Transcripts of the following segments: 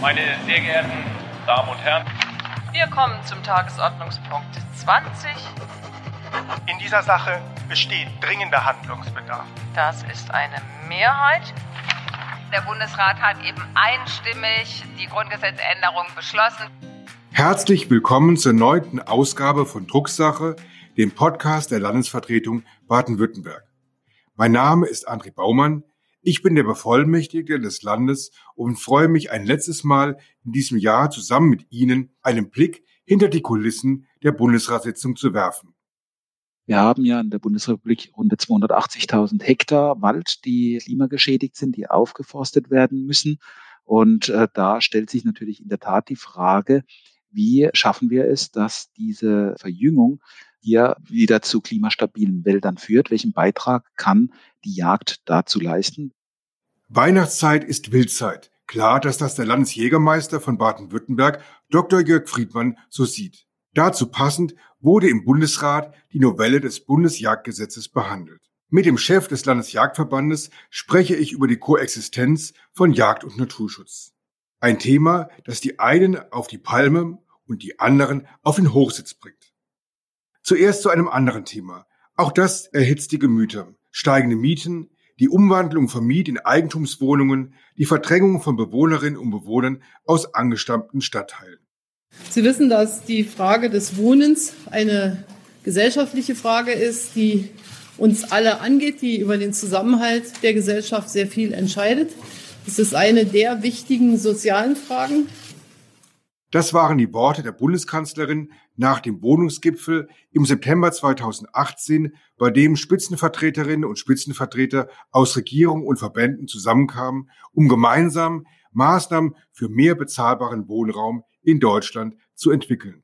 Meine sehr geehrten Damen und Herren. Wir kommen zum Tagesordnungspunkt 20. In dieser Sache besteht dringender Handlungsbedarf. Das ist eine Mehrheit. Der Bundesrat hat eben einstimmig die Grundgesetzänderung beschlossen. Herzlich willkommen zur neunten Ausgabe von Drucksache, dem Podcast der Landesvertretung Baden-Württemberg. Mein Name ist André Baumann. Ich bin der Bevollmächtigte des Landes und freue mich ein letztes Mal in diesem Jahr zusammen mit Ihnen einen Blick hinter die Kulissen der Bundesratssitzung zu werfen. Wir haben ja in der Bundesrepublik rund 280.000 Hektar Wald, die klimageschädigt sind, die aufgeforstet werden müssen. Und äh, da stellt sich natürlich in der Tat die Frage, wie schaffen wir es, dass diese Verjüngung hier wieder zu klimastabilen Wäldern führt. Welchen Beitrag kann die Jagd dazu leisten? Weihnachtszeit ist Wildzeit. Klar, dass das der Landesjägermeister von Baden-Württemberg, Dr. Jörg Friedmann, so sieht. Dazu passend wurde im Bundesrat die Novelle des Bundesjagdgesetzes behandelt. Mit dem Chef des Landesjagdverbandes spreche ich über die Koexistenz von Jagd und Naturschutz. Ein Thema, das die einen auf die Palme und die anderen auf den Hochsitz bringt. Zuerst zu einem anderen Thema. Auch das erhitzt die Gemüter. Steigende Mieten, die Umwandlung von Miet in Eigentumswohnungen, die Verdrängung von Bewohnerinnen und Bewohnern aus angestammten Stadtteilen. Sie wissen, dass die Frage des Wohnens eine gesellschaftliche Frage ist, die uns alle angeht, die über den Zusammenhalt der Gesellschaft sehr viel entscheidet. Es ist eine der wichtigen sozialen Fragen, das waren die Worte der Bundeskanzlerin nach dem Wohnungsgipfel im September 2018, bei dem Spitzenvertreterinnen und Spitzenvertreter aus Regierung und Verbänden zusammenkamen, um gemeinsam Maßnahmen für mehr bezahlbaren Wohnraum in Deutschland zu entwickeln.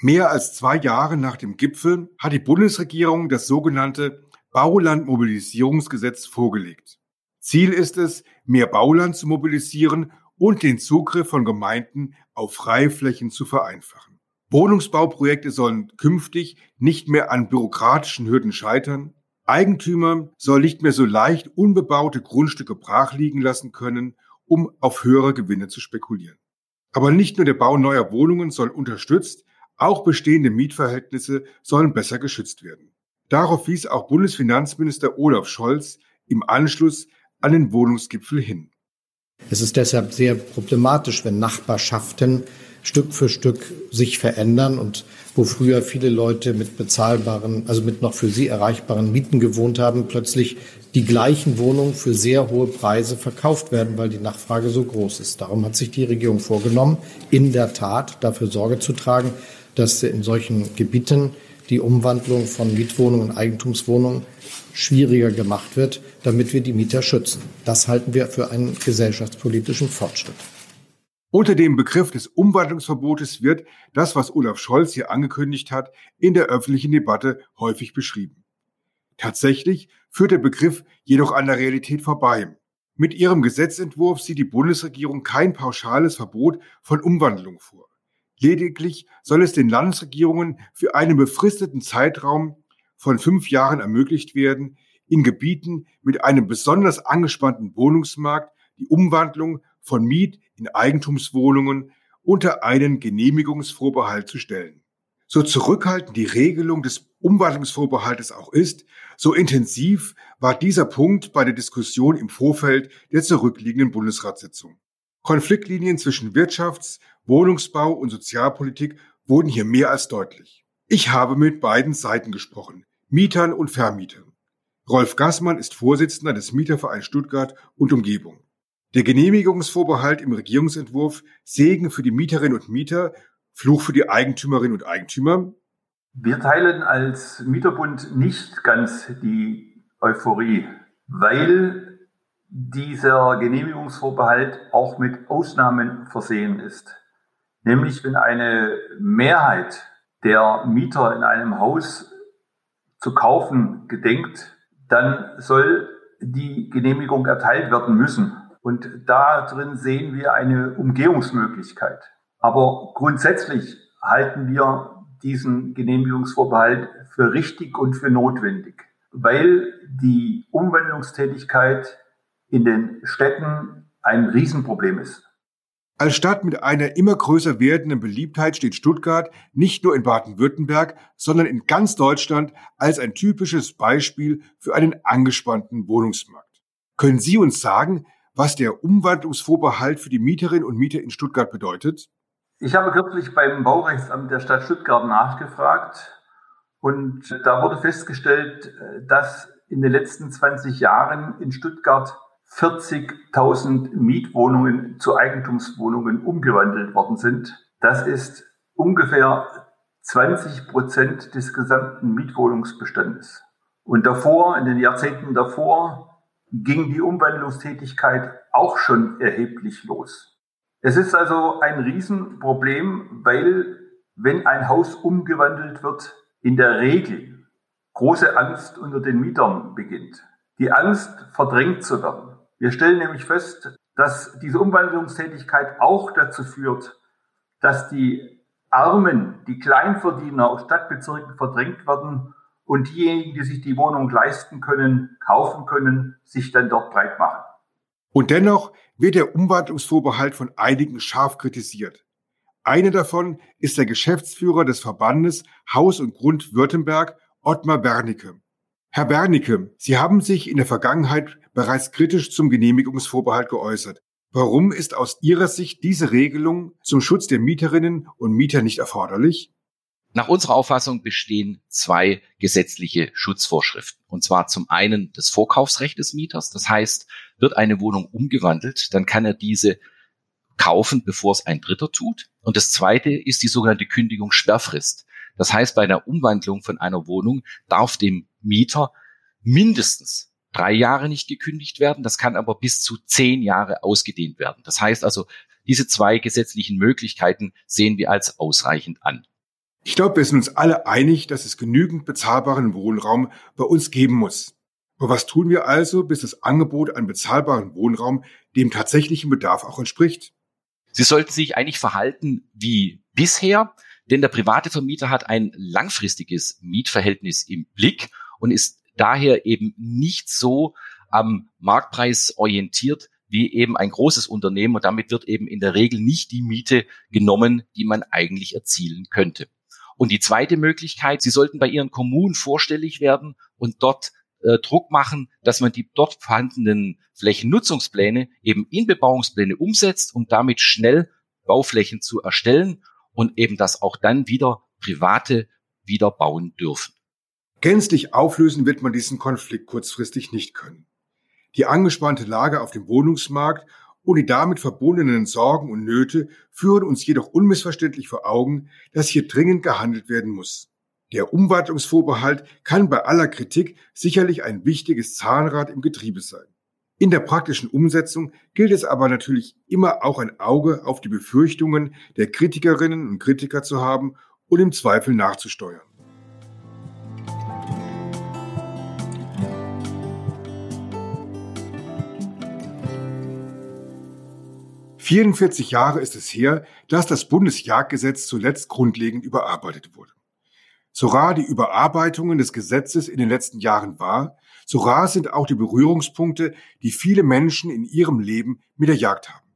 Mehr als zwei Jahre nach dem Gipfel hat die Bundesregierung das sogenannte Baulandmobilisierungsgesetz vorgelegt. Ziel ist es, mehr Bauland zu mobilisieren und den Zugriff von Gemeinden auf Freiflächen zu vereinfachen. Wohnungsbauprojekte sollen künftig nicht mehr an bürokratischen Hürden scheitern. Eigentümer sollen nicht mehr so leicht unbebaute Grundstücke brachliegen lassen können, um auf höhere Gewinne zu spekulieren. Aber nicht nur der Bau neuer Wohnungen soll unterstützt, auch bestehende Mietverhältnisse sollen besser geschützt werden. Darauf wies auch Bundesfinanzminister Olaf Scholz im Anschluss an den Wohnungsgipfel hin. Es ist deshalb sehr problematisch, wenn Nachbarschaften Stück für Stück sich verändern und wo früher viele Leute mit bezahlbaren, also mit noch für sie erreichbaren Mieten gewohnt haben, plötzlich die gleichen Wohnungen für sehr hohe Preise verkauft werden, weil die Nachfrage so groß ist. Darum hat sich die Regierung vorgenommen, in der Tat dafür Sorge zu tragen, dass in solchen Gebieten die Umwandlung von Mietwohnungen in Eigentumswohnungen schwieriger gemacht wird, damit wir die Mieter schützen. Das halten wir für einen gesellschaftspolitischen Fortschritt. Unter dem Begriff des Umwandlungsverbotes wird das, was Olaf Scholz hier angekündigt hat, in der öffentlichen Debatte häufig beschrieben. Tatsächlich führt der Begriff jedoch an der Realität vorbei. Mit ihrem Gesetzentwurf sieht die Bundesregierung kein pauschales Verbot von Umwandlung vor. Lediglich soll es den Landesregierungen für einen befristeten Zeitraum von fünf Jahren ermöglicht werden, in Gebieten mit einem besonders angespannten Wohnungsmarkt die Umwandlung von Miet- in Eigentumswohnungen unter einen Genehmigungsvorbehalt zu stellen. So zurückhaltend die Regelung des Umwandlungsvorbehaltes auch ist, so intensiv war dieser Punkt bei der Diskussion im Vorfeld der zurückliegenden Bundesratssitzung. Konfliktlinien zwischen Wirtschafts-, Wohnungsbau und Sozialpolitik wurden hier mehr als deutlich. Ich habe mit beiden Seiten gesprochen, Mietern und Vermietern. Rolf Gassmann ist Vorsitzender des Mietervereins Stuttgart und Umgebung. Der Genehmigungsvorbehalt im Regierungsentwurf Segen für die Mieterinnen und Mieter, Fluch für die Eigentümerinnen und Eigentümer. Wir teilen als Mieterbund nicht ganz die Euphorie, weil dieser Genehmigungsvorbehalt auch mit Ausnahmen versehen ist. Nämlich wenn eine Mehrheit der Mieter in einem Haus zu kaufen gedenkt, dann soll die Genehmigung erteilt werden müssen. Und da drin sehen wir eine Umgehungsmöglichkeit. Aber grundsätzlich halten wir diesen Genehmigungsvorbehalt für richtig und für notwendig, weil die Umwandlungstätigkeit in den Städten ein Riesenproblem ist. Als Stadt mit einer immer größer werdenden Beliebtheit steht Stuttgart nicht nur in Baden-Württemberg, sondern in ganz Deutschland als ein typisches Beispiel für einen angespannten Wohnungsmarkt. Können Sie uns sagen, was der Umwandlungsvorbehalt für die Mieterinnen und Mieter in Stuttgart bedeutet? Ich habe kürzlich beim Baurechtsamt der Stadt Stuttgart nachgefragt und da wurde festgestellt, dass in den letzten 20 Jahren in Stuttgart 40.000 Mietwohnungen zu Eigentumswohnungen umgewandelt worden sind. Das ist ungefähr 20 Prozent des gesamten Mietwohnungsbestandes. Und davor, in den Jahrzehnten davor, ging die Umwandlungstätigkeit auch schon erheblich los. Es ist also ein Riesenproblem, weil wenn ein Haus umgewandelt wird, in der Regel große Angst unter den Mietern beginnt. Die Angst, verdrängt zu werden. Wir stellen nämlich fest, dass diese Umwandlungstätigkeit auch dazu führt, dass die Armen, die Kleinverdiener aus Stadtbezirken verdrängt werden und diejenigen, die sich die Wohnung leisten können, kaufen können, sich dann dort breit machen. Und dennoch wird der Umwandlungsvorbehalt von einigen scharf kritisiert. Einer davon ist der Geschäftsführer des Verbandes Haus und Grund Württemberg, Ottmar Wernicke. Herr Wernicke, Sie haben sich in der Vergangenheit bereits kritisch zum Genehmigungsvorbehalt geäußert. Warum ist aus Ihrer Sicht diese Regelung zum Schutz der Mieterinnen und Mieter nicht erforderlich? Nach unserer Auffassung bestehen zwei gesetzliche Schutzvorschriften. Und zwar zum einen das Vorkaufsrecht des Mieters. Das heißt, wird eine Wohnung umgewandelt, dann kann er diese kaufen, bevor es ein Dritter tut. Und das zweite ist die sogenannte Kündigungssperrfrist. Das heißt, bei einer Umwandlung von einer Wohnung darf dem Mieter mindestens drei Jahre nicht gekündigt werden. Das kann aber bis zu zehn Jahre ausgedehnt werden. Das heißt also, diese zwei gesetzlichen Möglichkeiten sehen wir als ausreichend an. Ich glaube, wir sind uns alle einig, dass es genügend bezahlbaren Wohnraum bei uns geben muss. Aber was tun wir also, bis das Angebot an bezahlbaren Wohnraum dem tatsächlichen Bedarf auch entspricht? Sie sollten sich eigentlich verhalten wie bisher, denn der private Vermieter hat ein langfristiges Mietverhältnis im Blick und ist daher eben nicht so am Marktpreis orientiert wie eben ein großes Unternehmen und damit wird eben in der Regel nicht die Miete genommen, die man eigentlich erzielen könnte. Und die zweite Möglichkeit, Sie sollten bei Ihren Kommunen vorstellig werden und dort äh, Druck machen, dass man die dort vorhandenen Flächennutzungspläne eben in Bebauungspläne umsetzt, um damit schnell Bauflächen zu erstellen und eben das auch dann wieder Private wieder bauen dürfen. Gänzlich auflösen wird man diesen Konflikt kurzfristig nicht können. Die angespannte Lage auf dem Wohnungsmarkt und die damit verbundenen Sorgen und Nöte führen uns jedoch unmissverständlich vor Augen, dass hier dringend gehandelt werden muss. Der Umwandlungsvorbehalt kann bei aller Kritik sicherlich ein wichtiges Zahnrad im Getriebe sein. In der praktischen Umsetzung gilt es aber natürlich immer auch ein Auge auf die Befürchtungen der Kritikerinnen und Kritiker zu haben und im Zweifel nachzusteuern. 44 Jahre ist es her, dass das Bundesjagdgesetz zuletzt grundlegend überarbeitet wurde. So rar die Überarbeitungen des Gesetzes in den letzten Jahren war, so rar sind auch die Berührungspunkte, die viele Menschen in ihrem Leben mit der Jagd haben.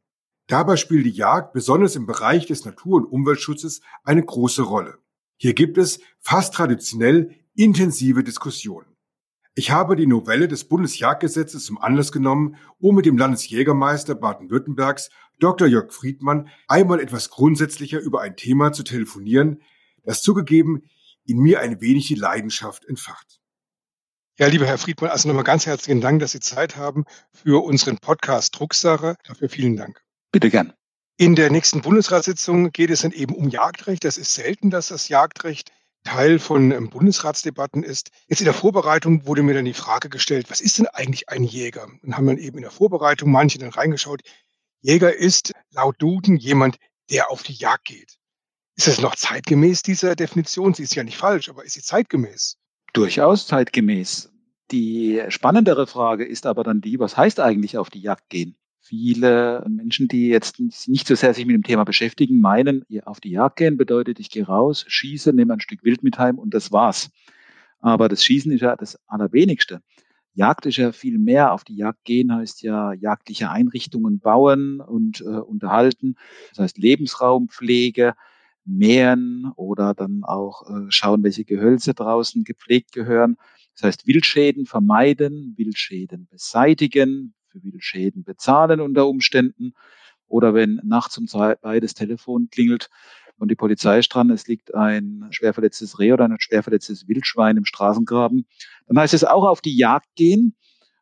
Dabei spielt die Jagd besonders im Bereich des Natur- und Umweltschutzes eine große Rolle. Hier gibt es fast traditionell intensive Diskussionen. Ich habe die Novelle des Bundesjagdgesetzes zum Anlass genommen, um mit dem Landesjägermeister Baden-Württembergs Dr. Jörg Friedmann einmal etwas grundsätzlicher über ein Thema zu telefonieren, das zugegeben in mir ein wenig die Leidenschaft entfacht. Ja, lieber Herr Friedmann, also nochmal ganz herzlichen Dank, dass Sie Zeit haben für unseren Podcast Drucksache. Dafür vielen Dank. Bitte gern. In der nächsten Bundesratssitzung geht es dann eben um Jagdrecht. Das ist selten, dass das Jagdrecht Teil von ähm, Bundesratsdebatten ist. Jetzt in der Vorbereitung wurde mir dann die Frage gestellt, was ist denn eigentlich ein Jäger? Und haben dann eben in der Vorbereitung manche dann reingeschaut. Jäger ist laut Duden jemand, der auf die Jagd geht. Ist das noch zeitgemäß, diese Definition? Sie ist ja nicht falsch, aber ist sie zeitgemäß? Durchaus zeitgemäß. Die spannendere Frage ist aber dann die, was heißt eigentlich auf die Jagd gehen? Viele Menschen, die jetzt nicht so sehr sich mit dem Thema beschäftigen, meinen, auf die Jagd gehen bedeutet, ich gehe raus, schieße, nehme ein Stück Wild mit heim und das war's. Aber das Schießen ist ja das Allerwenigste. Jagd ist ja viel mehr. Auf die Jagd gehen heißt ja jagdliche Einrichtungen bauen und äh, unterhalten. Das heißt Lebensraumpflege, mähen oder dann auch äh, schauen, welche Gehölze draußen gepflegt gehören. Das heißt Wildschäden vermeiden, Wildschäden beseitigen, für Wildschäden bezahlen unter Umständen. Oder wenn nachts um zwei das Telefon klingelt, und die Polizei ist dran, es liegt ein schwer verletztes Reh oder ein schwer verletztes Wildschwein im Straßengraben, dann heißt es auch auf die Jagd gehen.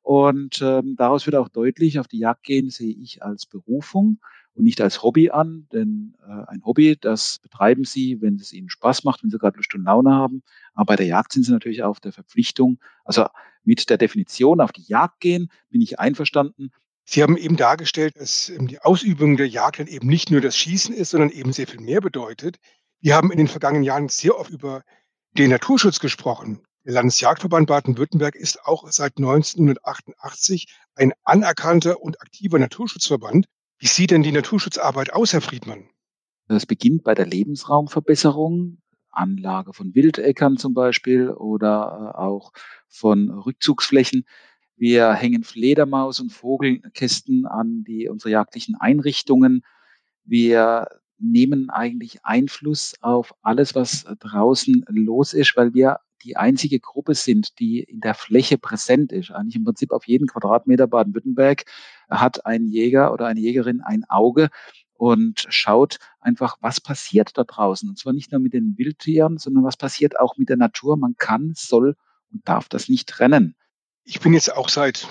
Und ähm, daraus wird auch deutlich, auf die Jagd gehen sehe ich als Berufung und nicht als Hobby an, denn äh, ein Hobby, das betreiben Sie, wenn es Ihnen Spaß macht, wenn Sie gerade Lust und Laune haben. Aber bei der Jagd sind Sie natürlich auch der Verpflichtung, also mit der Definition auf die Jagd gehen, bin ich einverstanden, Sie haben eben dargestellt, dass ähm, die Ausübung der Jagd dann eben nicht nur das Schießen ist, sondern eben sehr viel mehr bedeutet. Wir haben in den vergangenen Jahren sehr oft über den Naturschutz gesprochen. Der Landesjagdverband Baden-Württemberg ist auch seit 1988 ein anerkannter und aktiver Naturschutzverband. Wie sieht denn die Naturschutzarbeit aus, Herr Friedmann? Das beginnt bei der Lebensraumverbesserung, Anlage von Wildäckern zum Beispiel oder äh, auch von Rückzugsflächen. Wir hängen Fledermaus- und Vogelkästen an die, unsere jagdlichen Einrichtungen. Wir nehmen eigentlich Einfluss auf alles, was draußen los ist, weil wir die einzige Gruppe sind, die in der Fläche präsent ist. Eigentlich im Prinzip auf jeden Quadratmeter Baden-Württemberg hat ein Jäger oder eine Jägerin ein Auge und schaut einfach, was passiert da draußen. Und zwar nicht nur mit den Wildtieren, sondern was passiert auch mit der Natur. Man kann, soll und darf das nicht trennen. Ich bin jetzt auch seit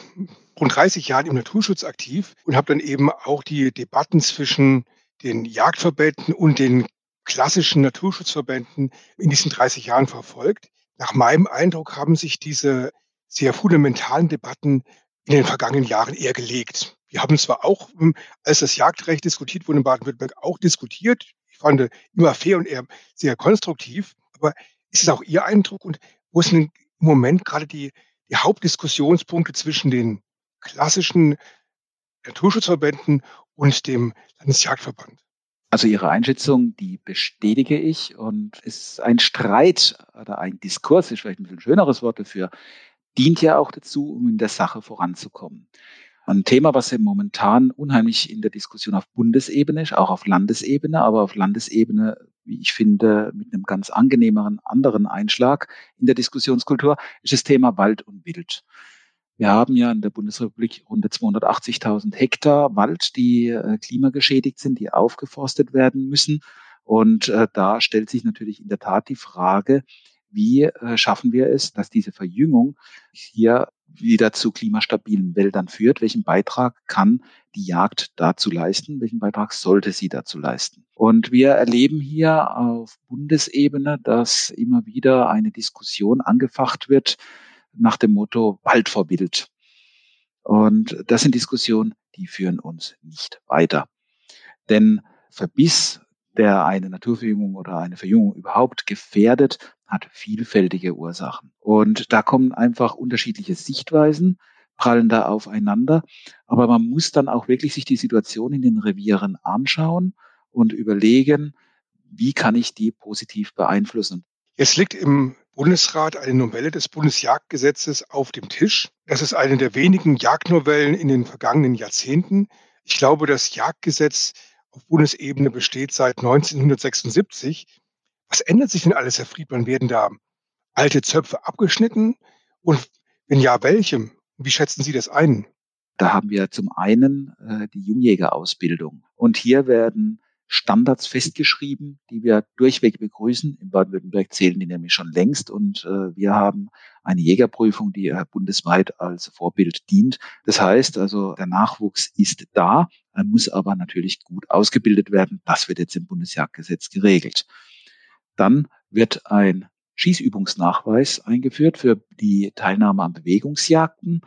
rund 30 Jahren im Naturschutz aktiv und habe dann eben auch die Debatten zwischen den Jagdverbänden und den klassischen Naturschutzverbänden in diesen 30 Jahren verfolgt. Nach meinem Eindruck haben sich diese sehr fundamentalen Debatten in den vergangenen Jahren eher gelegt. Wir haben zwar auch, hm, als das Jagdrecht diskutiert wurde in Baden-Württemberg, auch diskutiert. Ich fand immer fair und eher sehr konstruktiv. Aber ist es auch Ihr Eindruck und wo sind im Moment gerade die die Hauptdiskussionspunkte zwischen den klassischen Naturschutzverbänden und dem Landesjagdverband. Also Ihre Einschätzung, die bestätige ich und es ist ein Streit oder ein Diskurs, ist vielleicht ein schöneres Wort dafür, dient ja auch dazu, um in der Sache voranzukommen. Ein Thema, was ja momentan unheimlich in der Diskussion auf Bundesebene ist, auch auf Landesebene, aber auf Landesebene, wie ich finde, mit einem ganz angenehmeren anderen Einschlag in der Diskussionskultur, ist das Thema Wald und Wild. Wir haben ja in der Bundesrepublik rund 280.000 Hektar Wald, die äh, klimageschädigt sind, die aufgeforstet werden müssen. Und äh, da stellt sich natürlich in der Tat die Frage, wie äh, schaffen wir es, dass diese Verjüngung hier wieder zu klimastabilen Wäldern führt? Welchen Beitrag kann die Jagd dazu leisten? Welchen Beitrag sollte sie dazu leisten? Und wir erleben hier auf Bundesebene, dass immer wieder eine Diskussion angefacht wird nach dem Motto Wald vor. Und das sind Diskussionen, die führen uns nicht weiter. Denn Verbiss der eine Naturverjüngung oder eine Verjüngung überhaupt gefährdet, hat vielfältige Ursachen. Und da kommen einfach unterschiedliche Sichtweisen, prallen da aufeinander. Aber man muss dann auch wirklich sich die Situation in den Revieren anschauen und überlegen, wie kann ich die positiv beeinflussen. Jetzt liegt im Bundesrat eine Novelle des Bundesjagdgesetzes auf dem Tisch. Das ist eine der wenigen Jagdnovellen in den vergangenen Jahrzehnten. Ich glaube, das Jagdgesetz auf Bundesebene besteht seit 1976. Was ändert sich denn alles, Herr Friedmann? Werden da alte Zöpfe abgeschnitten? Und wenn ja, welchem? Wie schätzen Sie das ein? Da haben wir zum einen äh, die Jungjägerausbildung. Und hier werden Standards festgeschrieben, die wir durchweg begrüßen. In Baden-Württemberg zählen die nämlich schon längst und äh, wir haben eine Jägerprüfung, die äh, bundesweit als Vorbild dient. Das heißt also, der Nachwuchs ist da, er muss aber natürlich gut ausgebildet werden. Das wird jetzt im Bundesjagdgesetz geregelt. Dann wird ein Schießübungsnachweis eingeführt für die Teilnahme an Bewegungsjagden.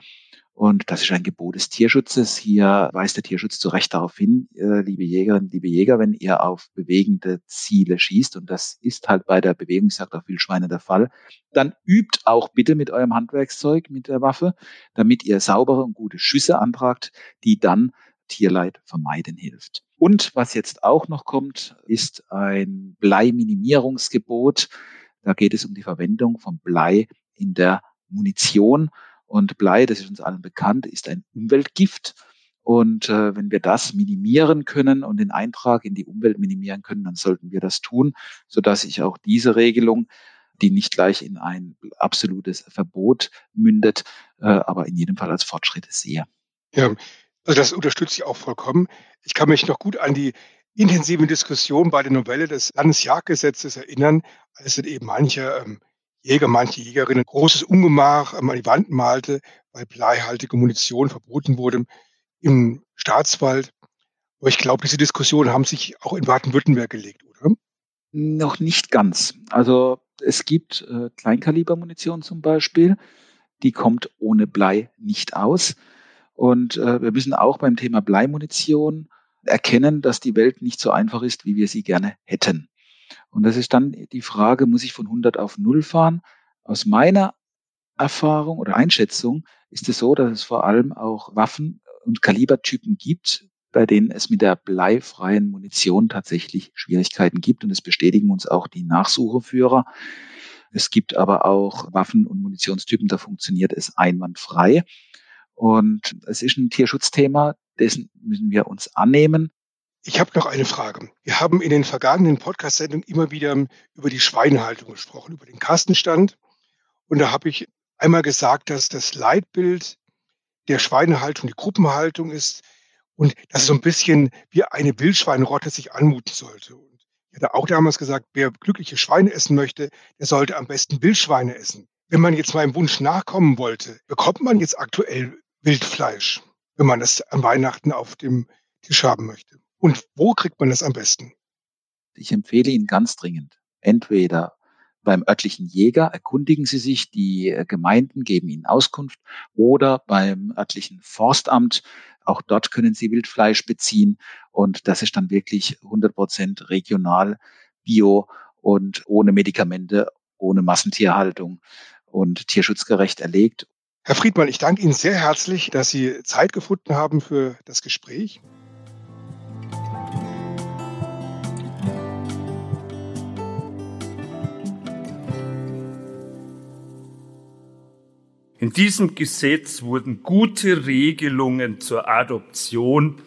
Und das ist ein Gebot des Tierschutzes. Hier weist der Tierschutz zu Recht darauf hin, äh, liebe Jägerinnen, liebe Jäger, wenn ihr auf bewegende Ziele schießt, und das ist halt bei der Bewegungsjagd auf Wildschweine der Fall, dann übt auch bitte mit eurem Handwerkszeug, mit der Waffe, damit ihr saubere und gute Schüsse antragt, die dann Tierleid vermeiden hilft. Und was jetzt auch noch kommt, ist ein Bleiminimierungsgebot. Da geht es um die Verwendung von Blei in der Munition. Und Blei, das ist uns allen bekannt, ist ein Umweltgift. Und äh, wenn wir das minimieren können und den Eintrag in die Umwelt minimieren können, dann sollten wir das tun, sodass ich auch diese Regelung, die nicht gleich in ein absolutes Verbot mündet, äh, aber in jedem Fall als Fortschritte sehe. Ja, also das unterstütze ich auch vollkommen. Ich kann mich noch gut an die intensiven Diskussionen bei der Novelle des Landesjagdgesetzes erinnern, als dann eben manche ähm, Jäger, manche Jägerinnen großes Ungemach ähm, an die Wand malte, weil bleihaltige Munition verboten wurde im Staatswald. Aber ich glaube, diese Diskussionen haben sich auch in Baden-Württemberg gelegt, oder? Noch nicht ganz. Also es gibt äh, Kleinkalibermunition zum Beispiel, die kommt ohne Blei nicht aus. Und äh, wir müssen auch beim Thema Bleimunition erkennen, dass die Welt nicht so einfach ist, wie wir sie gerne hätten. Und das ist dann die Frage, muss ich von 100 auf 0 fahren? Aus meiner Erfahrung oder Einschätzung ist es so, dass es vor allem auch Waffen und Kalibertypen gibt, bei denen es mit der bleifreien Munition tatsächlich Schwierigkeiten gibt. Und es bestätigen uns auch die Nachsucheführer. Es gibt aber auch Waffen- und Munitionstypen, da funktioniert es einwandfrei. Und es ist ein Tierschutzthema, dessen müssen wir uns annehmen. Ich habe noch eine Frage. Wir haben in den vergangenen Podcast-Sendungen immer wieder über die Schweinehaltung gesprochen, über den Kastenstand. Und da habe ich einmal gesagt, dass das Leitbild der Schweinehaltung die Gruppenhaltung ist und dass es so ein bisschen wie eine Wildschweinrotte sich anmuten sollte. Und ich hatte auch damals gesagt, wer glückliche Schweine essen möchte, der sollte am besten Wildschweine essen. Wenn man jetzt meinem Wunsch nachkommen wollte, bekommt man jetzt aktuell Wildfleisch, wenn man es an Weihnachten auf dem Tisch haben möchte. Und wo kriegt man das am besten? Ich empfehle Ihnen ganz dringend, entweder beim örtlichen Jäger erkundigen Sie sich, die äh, Gemeinden geben Ihnen Auskunft oder beim örtlichen Forstamt. Auch dort können Sie Wildfleisch beziehen und das ist dann wirklich 100 Prozent regional, bio und ohne Medikamente, ohne Massentierhaltung und tierschutzgerecht erlegt. Herr Friedmann, ich danke Ihnen sehr herzlich, dass Sie Zeit gefunden haben für das Gespräch. In diesem Gesetz wurden gute Regelungen zur Adoption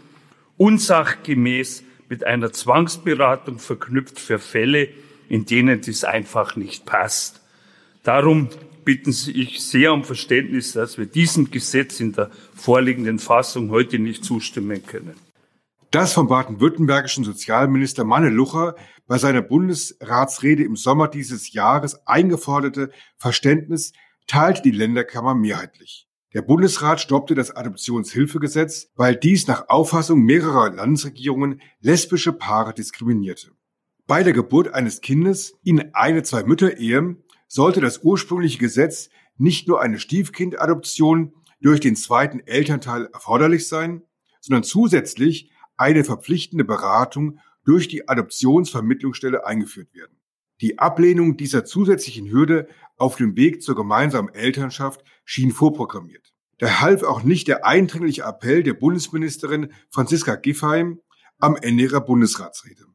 unsachgemäß mit einer Zwangsberatung verknüpft für Fälle, in denen dies einfach nicht passt. Darum bitten Sie ich sehr um Verständnis, dass wir diesem Gesetz in der vorliegenden Fassung heute nicht zustimmen können. Das vom baden-württembergischen Sozialminister Manne Lucher bei seiner Bundesratsrede im Sommer dieses Jahres eingeforderte Verständnis teilte die Länderkammer mehrheitlich. Der Bundesrat stoppte das Adoptionshilfegesetz, weil dies nach Auffassung mehrerer Landesregierungen lesbische Paare diskriminierte. Bei der Geburt eines Kindes in eine Zwei-Mütter-Ehe sollte das ursprüngliche Gesetz nicht nur eine Stiefkindadoption durch den zweiten Elternteil erforderlich sein, sondern zusätzlich eine verpflichtende Beratung durch die Adoptionsvermittlungsstelle eingeführt werden. Die Ablehnung dieser zusätzlichen Hürde auf dem Weg zur gemeinsamen Elternschaft schien vorprogrammiert. Da half auch nicht der eindringliche Appell der Bundesministerin Franziska Giffheim am Ende ihrer Bundesratsrede.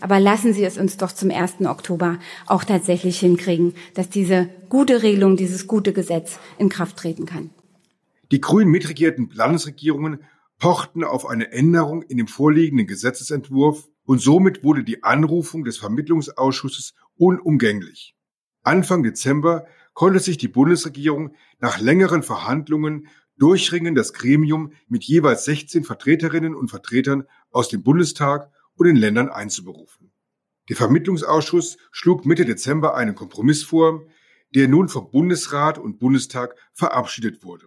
Aber lassen Sie es uns doch zum 1. Oktober auch tatsächlich hinkriegen, dass diese gute Regelung, dieses gute Gesetz in Kraft treten kann. Die grün mitregierten Landesregierungen pochten auf eine Änderung in dem vorliegenden Gesetzesentwurf und somit wurde die Anrufung des Vermittlungsausschusses unumgänglich. Anfang Dezember konnte sich die Bundesregierung nach längeren Verhandlungen durchringen, das Gremium mit jeweils 16 Vertreterinnen und Vertretern aus dem Bundestag und den Ländern einzuberufen. Der Vermittlungsausschuss schlug Mitte Dezember einen Kompromiss vor, der nun vom Bundesrat und Bundestag verabschiedet wurde.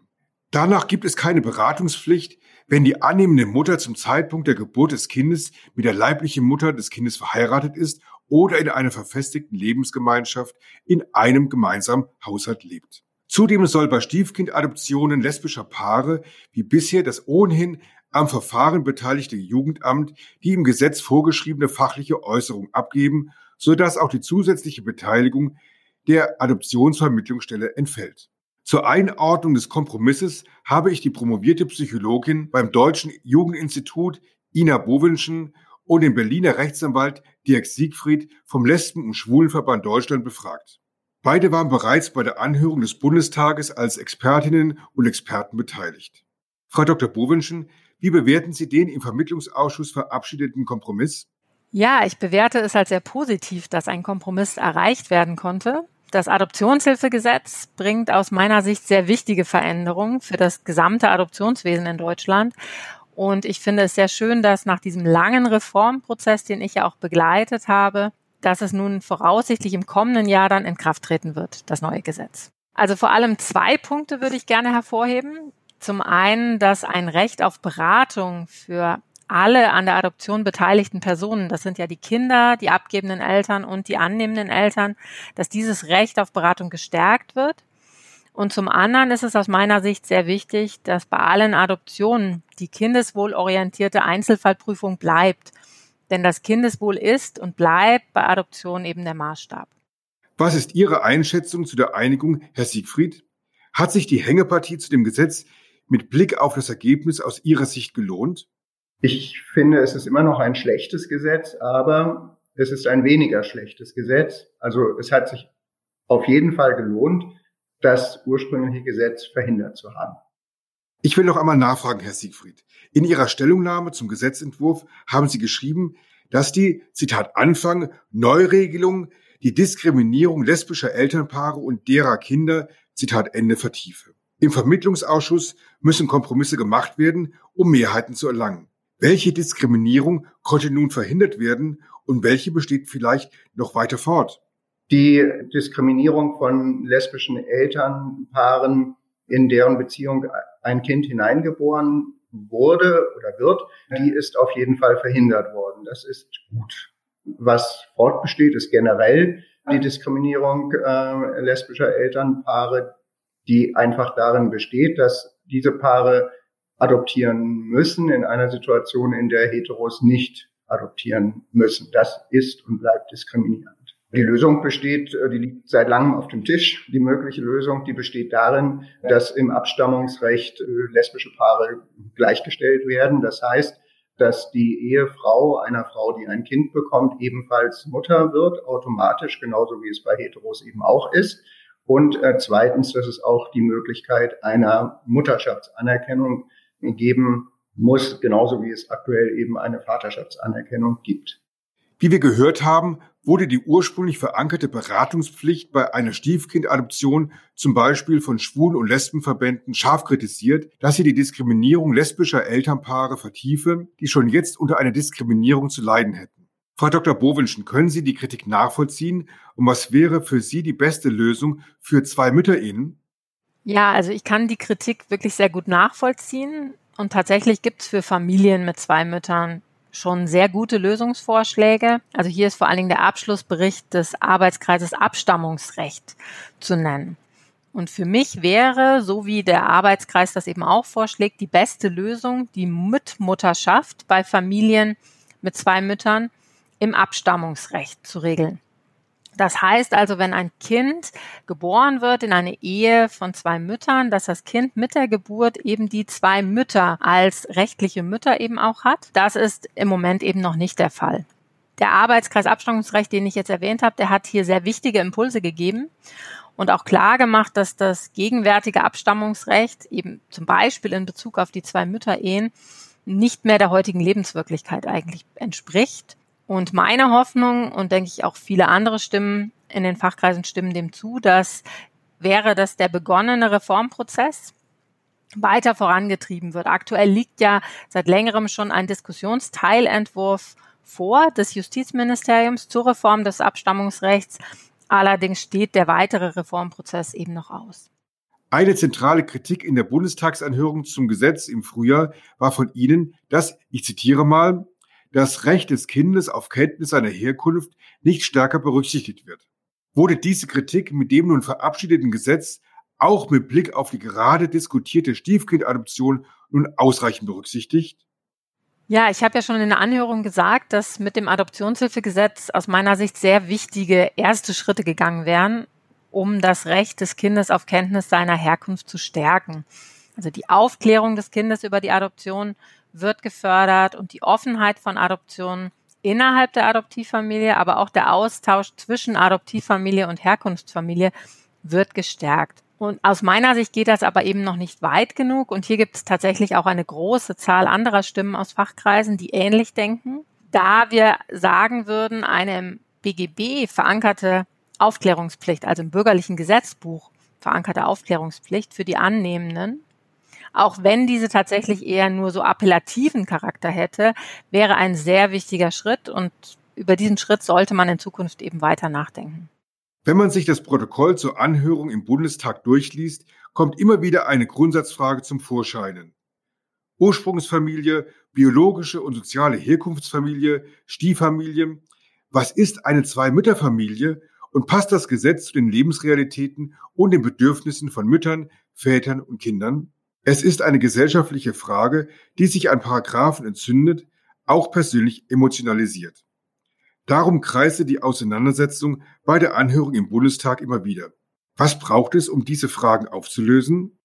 Danach gibt es keine Beratungspflicht, wenn die annehmende Mutter zum Zeitpunkt der Geburt des Kindes mit der leiblichen Mutter des Kindes verheiratet ist oder in einer verfestigten Lebensgemeinschaft in einem gemeinsamen Haushalt lebt. Zudem soll bei Stiefkindadoptionen lesbischer Paare wie bisher das ohnehin am Verfahren beteiligte Jugendamt die im Gesetz vorgeschriebene fachliche Äußerung abgeben, sodass auch die zusätzliche Beteiligung der Adoptionsvermittlungsstelle entfällt. Zur Einordnung des Kompromisses habe ich die promovierte Psychologin beim Deutschen Jugendinstitut Ina Bowenschen und den Berliner Rechtsanwalt Dirk Siegfried vom Lesben- und Schwulenverband Deutschland befragt. Beide waren bereits bei der Anhörung des Bundestages als Expertinnen und Experten beteiligt. Frau Dr. Bowenschen, wie bewerten Sie den im Vermittlungsausschuss verabschiedeten Kompromiss? Ja, ich bewerte es als sehr positiv, dass ein Kompromiss erreicht werden konnte. Das Adoptionshilfegesetz bringt aus meiner Sicht sehr wichtige Veränderungen für das gesamte Adoptionswesen in Deutschland. Und ich finde es sehr schön, dass nach diesem langen Reformprozess, den ich ja auch begleitet habe, dass es nun voraussichtlich im kommenden Jahr dann in Kraft treten wird, das neue Gesetz. Also vor allem zwei Punkte würde ich gerne hervorheben. Zum einen, dass ein Recht auf Beratung für alle an der Adoption beteiligten Personen, das sind ja die Kinder, die abgebenden Eltern und die annehmenden Eltern, dass dieses Recht auf Beratung gestärkt wird. Und zum anderen ist es aus meiner Sicht sehr wichtig, dass bei allen Adoptionen die kindeswohlorientierte Einzelfallprüfung bleibt denn das Kindeswohl ist und bleibt bei Adoption eben der Maßstab. Was ist Ihre Einschätzung zu der Einigung, Herr Siegfried? Hat sich die Hängepartie zu dem Gesetz mit Blick auf das Ergebnis aus Ihrer Sicht gelohnt? Ich finde, es ist immer noch ein schlechtes Gesetz, aber es ist ein weniger schlechtes Gesetz. Also es hat sich auf jeden Fall gelohnt, das ursprüngliche Gesetz verhindert zu haben. Ich will noch einmal nachfragen, Herr Siegfried. In Ihrer Stellungnahme zum Gesetzentwurf haben Sie geschrieben, dass die, Zitat Anfang, Neuregelung die Diskriminierung lesbischer Elternpaare und derer Kinder, Zitat Ende, vertiefe. Im Vermittlungsausschuss müssen Kompromisse gemacht werden, um Mehrheiten zu erlangen. Welche Diskriminierung konnte nun verhindert werden und welche besteht vielleicht noch weiter fort? Die Diskriminierung von lesbischen Elternpaaren, in deren Beziehung ein Kind hineingeboren wurde oder wird, die ist auf jeden Fall verhindert worden. Das ist gut. Was fortbesteht, ist generell die Diskriminierung äh, lesbischer Elternpaare, die einfach darin besteht, dass diese Paare adoptieren müssen in einer Situation, in der Heteros nicht adoptieren müssen. Das ist und bleibt diskriminierend. Die Lösung besteht, äh, die liegt seit langem auf dem Tisch. Die mögliche Lösung, die besteht darin, dass im Abstammungsrecht äh, lesbische Paare gleichgestellt werden. Das heißt, dass die Ehefrau einer Frau, die ein Kind bekommt, ebenfalls Mutter wird, automatisch, genauso wie es bei Heteros eben auch ist. Und äh, zweitens, dass es auch die Möglichkeit einer Mutterschaftsanerkennung geben muss, genauso wie es aktuell eben eine Vaterschaftsanerkennung gibt. Wie wir gehört haben, wurde die ursprünglich verankerte Beratungspflicht bei einer Stiefkindadoption zum Beispiel von Schwulen- und Lesbenverbänden scharf kritisiert, dass sie die Diskriminierung lesbischer Elternpaare vertiefe, die schon jetzt unter einer Diskriminierung zu leiden hätten. Frau Dr. Bowenschen, können Sie die Kritik nachvollziehen und was wäre für Sie die beste Lösung für zwei Mütterehen? Ja, also ich kann die Kritik wirklich sehr gut nachvollziehen. Und tatsächlich gibt es für Familien mit zwei Müttern schon sehr gute Lösungsvorschläge. Also hier ist vor allen Dingen der Abschlussbericht des Arbeitskreises Abstammungsrecht zu nennen. Und für mich wäre, so wie der Arbeitskreis das eben auch vorschlägt, die beste Lösung die Mitmutterschaft bei Familien mit zwei Müttern im Abstammungsrecht zu regeln. Das heißt also, wenn ein Kind geboren wird in eine Ehe von zwei Müttern, dass das Kind mit der Geburt eben die zwei Mütter als rechtliche Mütter eben auch hat. Das ist im Moment eben noch nicht der Fall. Der Arbeitskreis Abstammungsrecht, den ich jetzt erwähnt habe, der hat hier sehr wichtige Impulse gegeben und auch klar gemacht, dass das gegenwärtige Abstammungsrecht eben zum Beispiel in Bezug auf die zwei Mütter-Ehen nicht mehr der heutigen Lebenswirklichkeit eigentlich entspricht und meine Hoffnung und denke ich auch viele andere Stimmen in den Fachkreisen stimmen dem zu, dass wäre, dass der begonnene Reformprozess weiter vorangetrieben wird. Aktuell liegt ja seit längerem schon ein Diskussionsteilentwurf vor des Justizministeriums zur Reform des Abstammungsrechts. Allerdings steht der weitere Reformprozess eben noch aus. Eine zentrale Kritik in der Bundestagsanhörung zum Gesetz im Frühjahr war von Ihnen, dass, ich zitiere mal, das Recht des Kindes auf Kenntnis seiner Herkunft nicht stärker berücksichtigt wird. Wurde diese Kritik mit dem nun verabschiedeten Gesetz auch mit Blick auf die gerade diskutierte Stiefkindadoption nun ausreichend berücksichtigt? Ja, ich habe ja schon in der Anhörung gesagt, dass mit dem Adoptionshilfegesetz aus meiner Sicht sehr wichtige erste Schritte gegangen wären, um das Recht des Kindes auf Kenntnis seiner Herkunft zu stärken. Also die Aufklärung des Kindes über die Adoption wird gefördert und die Offenheit von Adoptionen innerhalb der Adoptivfamilie, aber auch der Austausch zwischen Adoptivfamilie und Herkunftsfamilie wird gestärkt. Und aus meiner Sicht geht das aber eben noch nicht weit genug. Und hier gibt es tatsächlich auch eine große Zahl anderer Stimmen aus Fachkreisen, die ähnlich denken. Da wir sagen würden, eine im BGB verankerte Aufklärungspflicht, also im bürgerlichen Gesetzbuch verankerte Aufklärungspflicht für die Annehmenden, auch wenn diese tatsächlich eher nur so appellativen Charakter hätte, wäre ein sehr wichtiger Schritt und über diesen Schritt sollte man in Zukunft eben weiter nachdenken. Wenn man sich das Protokoll zur Anhörung im Bundestag durchliest, kommt immer wieder eine Grundsatzfrage zum Vorscheinen. Ursprungsfamilie, biologische und soziale Herkunftsfamilie, Stieffamilie. Was ist eine Zwei-Mütter-Familie und passt das Gesetz zu den Lebensrealitäten und den Bedürfnissen von Müttern, Vätern und Kindern? Es ist eine gesellschaftliche Frage, die sich an Paragraphen entzündet, auch persönlich emotionalisiert. Darum kreiste die Auseinandersetzung bei der Anhörung im Bundestag immer wieder. Was braucht es, um diese Fragen aufzulösen?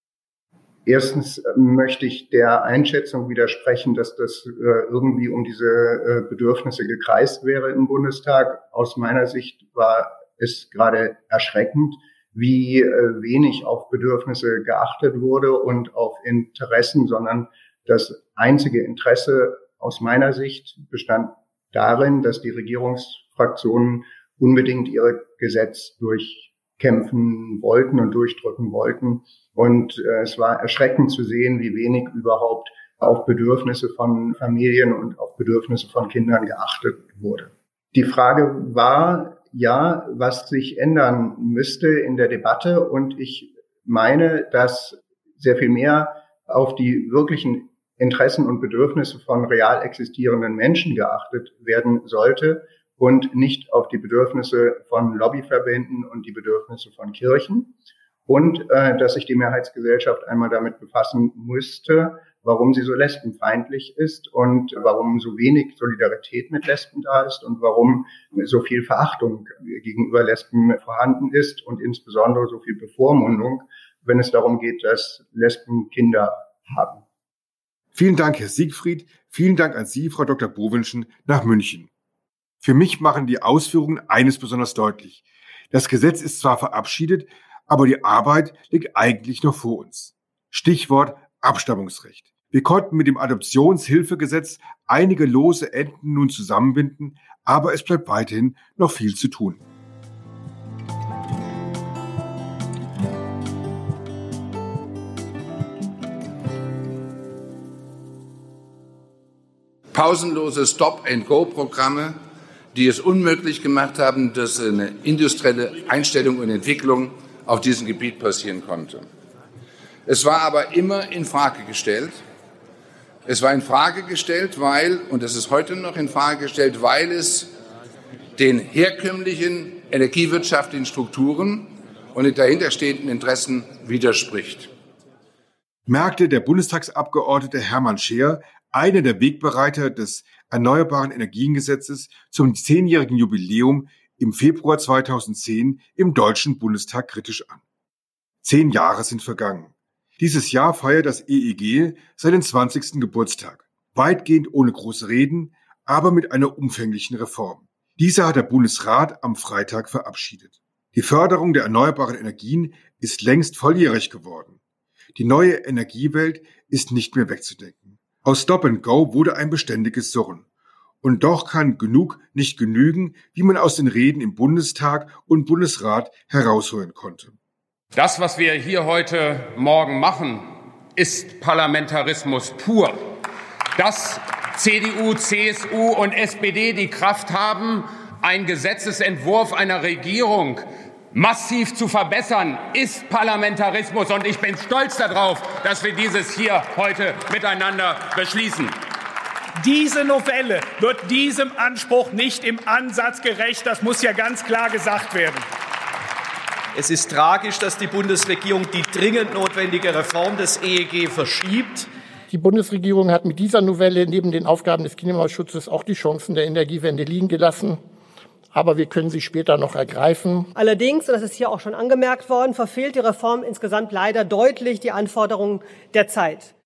Erstens möchte ich der Einschätzung widersprechen, dass das äh, irgendwie um diese äh, Bedürfnisse gekreist wäre im Bundestag. Aus meiner Sicht war es gerade erschreckend, wie äh, wenig auf Bedürfnisse geachtet wurde und auf Interessen, sondern das einzige Interesse aus meiner Sicht bestand darin, dass die Regierungsfraktionen unbedingt ihr Gesetz durchkämpfen wollten und durchdrücken wollten. Und äh, es war erschreckend zu sehen, wie wenig überhaupt auf Bedürfnisse von Familien und auf Bedürfnisse von Kindern geachtet wurde. Die Frage war, ja, was sich ändern müsste in der Debatte. Und ich meine, dass sehr viel mehr auf die wirklichen Interessen und Bedürfnisse von real existierenden Menschen geachtet werden sollte und nicht auf die Bedürfnisse von Lobbyverbänden und die Bedürfnisse von Kirchen. Und äh, dass sich die Mehrheitsgesellschaft einmal damit befassen müsste, warum sie so lesbenfeindlich ist und warum so wenig Solidarität mit Lesben da ist und warum so viel Verachtung gegenüber Lesben vorhanden ist und insbesondere so viel Bevormundung, wenn es darum geht, dass Lesben Kinder haben. Vielen Dank, Herr Siegfried. Vielen Dank an Sie, Frau Dr. Bowinschen, nach München. Für mich machen die Ausführungen eines besonders deutlich. Das Gesetz ist zwar verabschiedet, aber die Arbeit liegt eigentlich noch vor uns. Stichwort Abstammungsrecht. Wir konnten mit dem Adoptionshilfegesetz einige lose Enden nun zusammenbinden, aber es bleibt weiterhin noch viel zu tun. Pausenlose Stop-and-Go-Programme, die es unmöglich gemacht haben, dass eine industrielle Einstellung und Entwicklung auf diesem Gebiet passieren konnte. Es war aber immer in Frage gestellt, es war in Frage gestellt, weil, und es ist heute noch in Frage gestellt, weil es den herkömmlichen energiewirtschaftlichen Strukturen und den dahinterstehenden Interessen widerspricht. Merkte der Bundestagsabgeordnete Hermann Scheer, einer der Wegbereiter des Erneuerbaren Energiengesetzes zum zehnjährigen Jubiläum im Februar 2010 im Deutschen Bundestag kritisch an. Zehn Jahre sind vergangen. Dieses Jahr feiert das EEG seinen 20. Geburtstag. Weitgehend ohne große Reden, aber mit einer umfänglichen Reform. Diese hat der Bundesrat am Freitag verabschiedet. Die Förderung der erneuerbaren Energien ist längst volljährig geworden. Die neue Energiewelt ist nicht mehr wegzudenken. Aus Stop and Go wurde ein beständiges Surren. Und doch kann genug nicht genügen, wie man aus den Reden im Bundestag und Bundesrat herausholen konnte. Das, was wir hier heute Morgen machen, ist Parlamentarismus pur. Dass CDU, CSU und SPD die Kraft haben, einen Gesetzesentwurf einer Regierung massiv zu verbessern, ist Parlamentarismus. Und ich bin stolz darauf, dass wir dieses hier heute miteinander beschließen. Diese Novelle wird diesem Anspruch nicht im Ansatz gerecht. Das muss ja ganz klar gesagt werden. Es ist tragisch, dass die Bundesregierung die dringend notwendige Reform des EEG verschiebt. Die Bundesregierung hat mit dieser Novelle neben den Aufgaben des Klimaschutzes auch die Chancen der Energiewende liegen gelassen. Aber wir können sie später noch ergreifen. Allerdings, und das ist hier auch schon angemerkt worden, verfehlt die Reform insgesamt leider deutlich die Anforderungen der Zeit.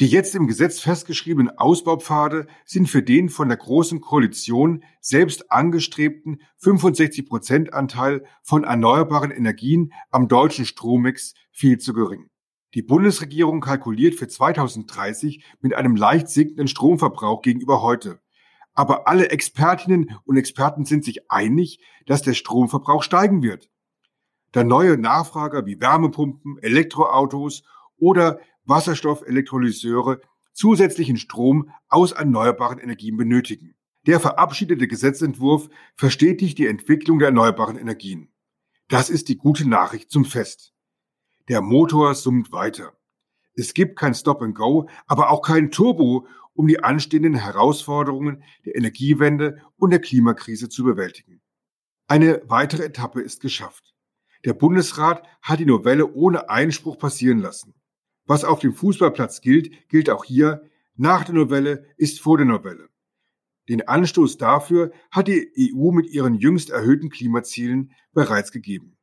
Die jetzt im Gesetz festgeschriebenen Ausbaupfade sind für den von der Großen Koalition selbst angestrebten 65 Prozent Anteil von erneuerbaren Energien am deutschen Strommix viel zu gering. Die Bundesregierung kalkuliert für 2030 mit einem leicht sinkenden Stromverbrauch gegenüber heute. Aber alle Expertinnen und Experten sind sich einig, dass der Stromverbrauch steigen wird. Da neue Nachfrager wie Wärmepumpen, Elektroautos oder Wasserstoffelektrolyseure zusätzlichen Strom aus erneuerbaren Energien benötigen. Der verabschiedete Gesetzentwurf verstetigt die Entwicklung der erneuerbaren Energien. Das ist die gute Nachricht zum Fest. Der Motor summt weiter. Es gibt kein Stop and Go, aber auch kein Turbo, um die anstehenden Herausforderungen der Energiewende und der Klimakrise zu bewältigen. Eine weitere Etappe ist geschafft. Der Bundesrat hat die Novelle ohne Einspruch passieren lassen. Was auf dem Fußballplatz gilt, gilt auch hier. Nach der Novelle ist vor der Novelle. Den Anstoß dafür hat die EU mit ihren jüngst erhöhten Klimazielen bereits gegeben.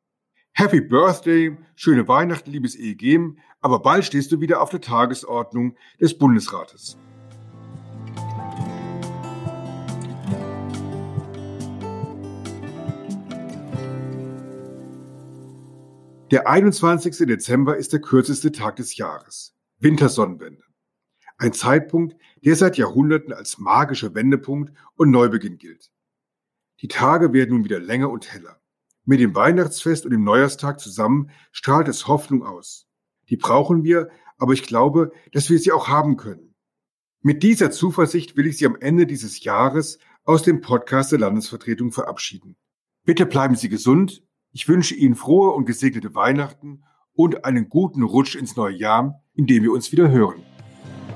Happy Birthday, schöne Weihnachten, liebes EEG, aber bald stehst du wieder auf der Tagesordnung des Bundesrates. Der 21. Dezember ist der kürzeste Tag des Jahres. Wintersonnenwende. Ein Zeitpunkt, der seit Jahrhunderten als magischer Wendepunkt und Neubeginn gilt. Die Tage werden nun wieder länger und heller. Mit dem Weihnachtsfest und dem Neujahrstag zusammen strahlt es Hoffnung aus. Die brauchen wir, aber ich glaube, dass wir sie auch haben können. Mit dieser Zuversicht will ich Sie am Ende dieses Jahres aus dem Podcast der Landesvertretung verabschieden. Bitte bleiben Sie gesund ich wünsche Ihnen frohe und gesegnete Weihnachten und einen guten Rutsch ins neue Jahr, in dem wir uns wieder hören.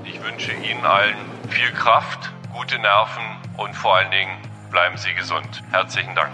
Ich wünsche Ihnen allen viel Kraft, gute Nerven und vor allen Dingen bleiben Sie gesund. Herzlichen Dank.